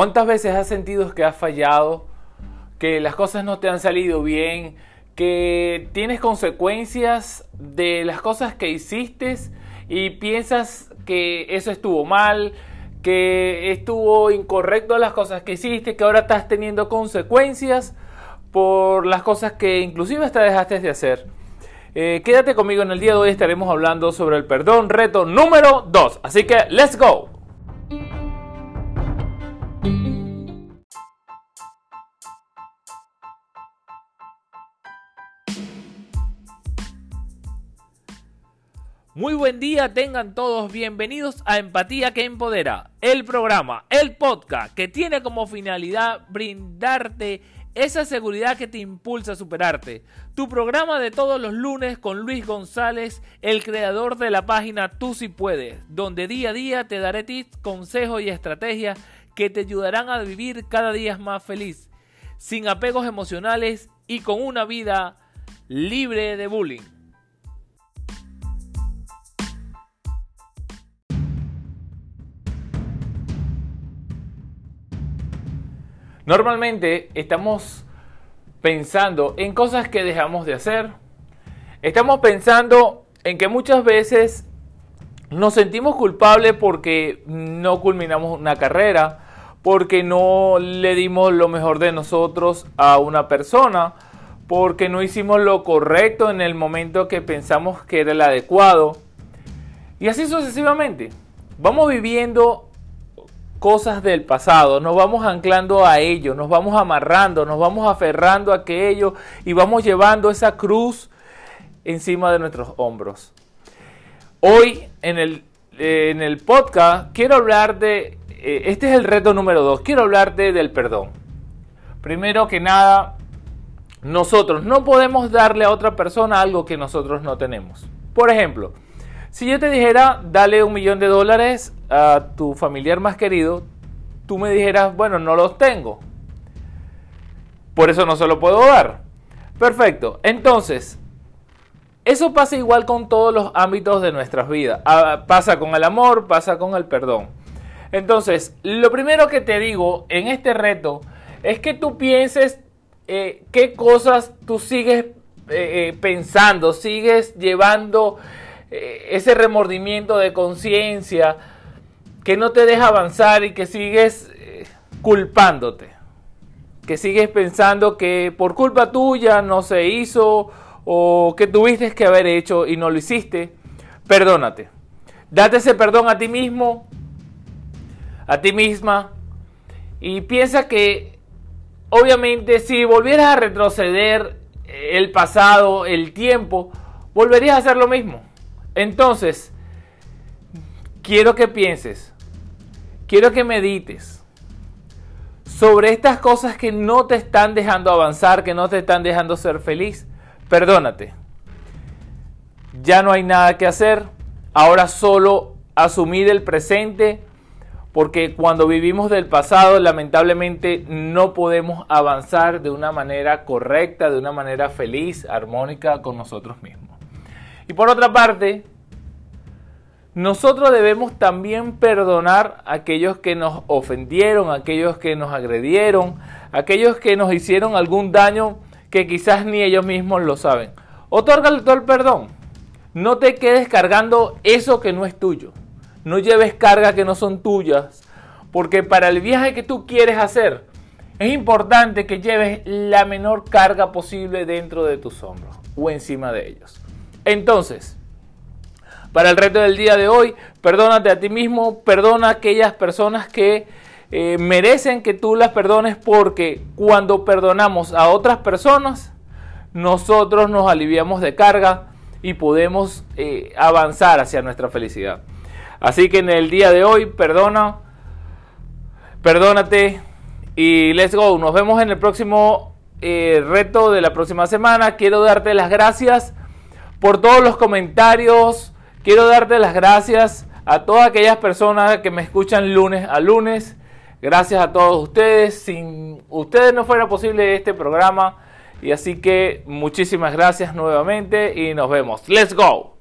¿Cuántas veces has sentido que has fallado, que las cosas no te han salido bien, que tienes consecuencias de las cosas que hiciste y piensas que eso estuvo mal, que estuvo incorrecto las cosas que hiciste, que ahora estás teniendo consecuencias por las cosas que inclusive hasta dejaste de hacer? Eh, quédate conmigo en el día de hoy, estaremos hablando sobre el perdón, reto número 2. Así que, let's go. Muy buen día, tengan todos bienvenidos a Empatía que Empodera, el programa, el podcast que tiene como finalidad brindarte esa seguridad que te impulsa a superarte. Tu programa de todos los lunes con Luis González, el creador de la página Tú si puedes, donde día a día te daré tips, consejos y estrategias que te ayudarán a vivir cada día más feliz, sin apegos emocionales y con una vida libre de bullying. Normalmente estamos pensando en cosas que dejamos de hacer. Estamos pensando en que muchas veces nos sentimos culpables porque no culminamos una carrera, porque no le dimos lo mejor de nosotros a una persona, porque no hicimos lo correcto en el momento que pensamos que era el adecuado. Y así sucesivamente. Vamos viviendo cosas del pasado, nos vamos anclando a ello, nos vamos amarrando, nos vamos aferrando a aquello y vamos llevando esa cruz encima de nuestros hombros. Hoy en el, en el podcast quiero hablar de, eh, este es el reto número dos, quiero hablarte del perdón. Primero que nada, nosotros no podemos darle a otra persona algo que nosotros no tenemos. Por ejemplo, si yo te dijera, dale un millón de dólares a tu familiar más querido, tú me dijeras, bueno, no los tengo. Por eso no se lo puedo dar. Perfecto. Entonces, eso pasa igual con todos los ámbitos de nuestras vidas. Ah, pasa con el amor, pasa con el perdón. Entonces, lo primero que te digo en este reto es que tú pienses eh, qué cosas tú sigues eh, eh, pensando, sigues llevando ese remordimiento de conciencia que no te deja avanzar y que sigues eh, culpándote, que sigues pensando que por culpa tuya no se hizo o que tuviste que haber hecho y no lo hiciste, perdónate. Date ese perdón a ti mismo, a ti misma y piensa que obviamente si volvieras a retroceder el pasado, el tiempo, volverías a hacer lo mismo. Entonces, quiero que pienses, quiero que medites sobre estas cosas que no te están dejando avanzar, que no te están dejando ser feliz. Perdónate. Ya no hay nada que hacer. Ahora solo asumir el presente, porque cuando vivimos del pasado, lamentablemente no podemos avanzar de una manera correcta, de una manera feliz, armónica con nosotros mismos. Y por otra parte, nosotros debemos también perdonar a aquellos que nos ofendieron, a aquellos que nos agredieron, a aquellos que nos hicieron algún daño que quizás ni ellos mismos lo saben. Otórgale todo el perdón. No te quedes cargando eso que no es tuyo. No lleves carga que no son tuyas. Porque para el viaje que tú quieres hacer, es importante que lleves la menor carga posible dentro de tus hombros o encima de ellos. Entonces, para el reto del día de hoy, perdónate a ti mismo, perdona a aquellas personas que eh, merecen que tú las perdones porque cuando perdonamos a otras personas, nosotros nos aliviamos de carga y podemos eh, avanzar hacia nuestra felicidad. Así que en el día de hoy, perdona, perdónate y let's go. Nos vemos en el próximo eh, reto de la próxima semana. Quiero darte las gracias por todos los comentarios. Quiero darte las gracias a todas aquellas personas que me escuchan lunes a lunes. Gracias a todos ustedes. Sin ustedes no fuera posible este programa. Y así que muchísimas gracias nuevamente y nos vemos. Let's go.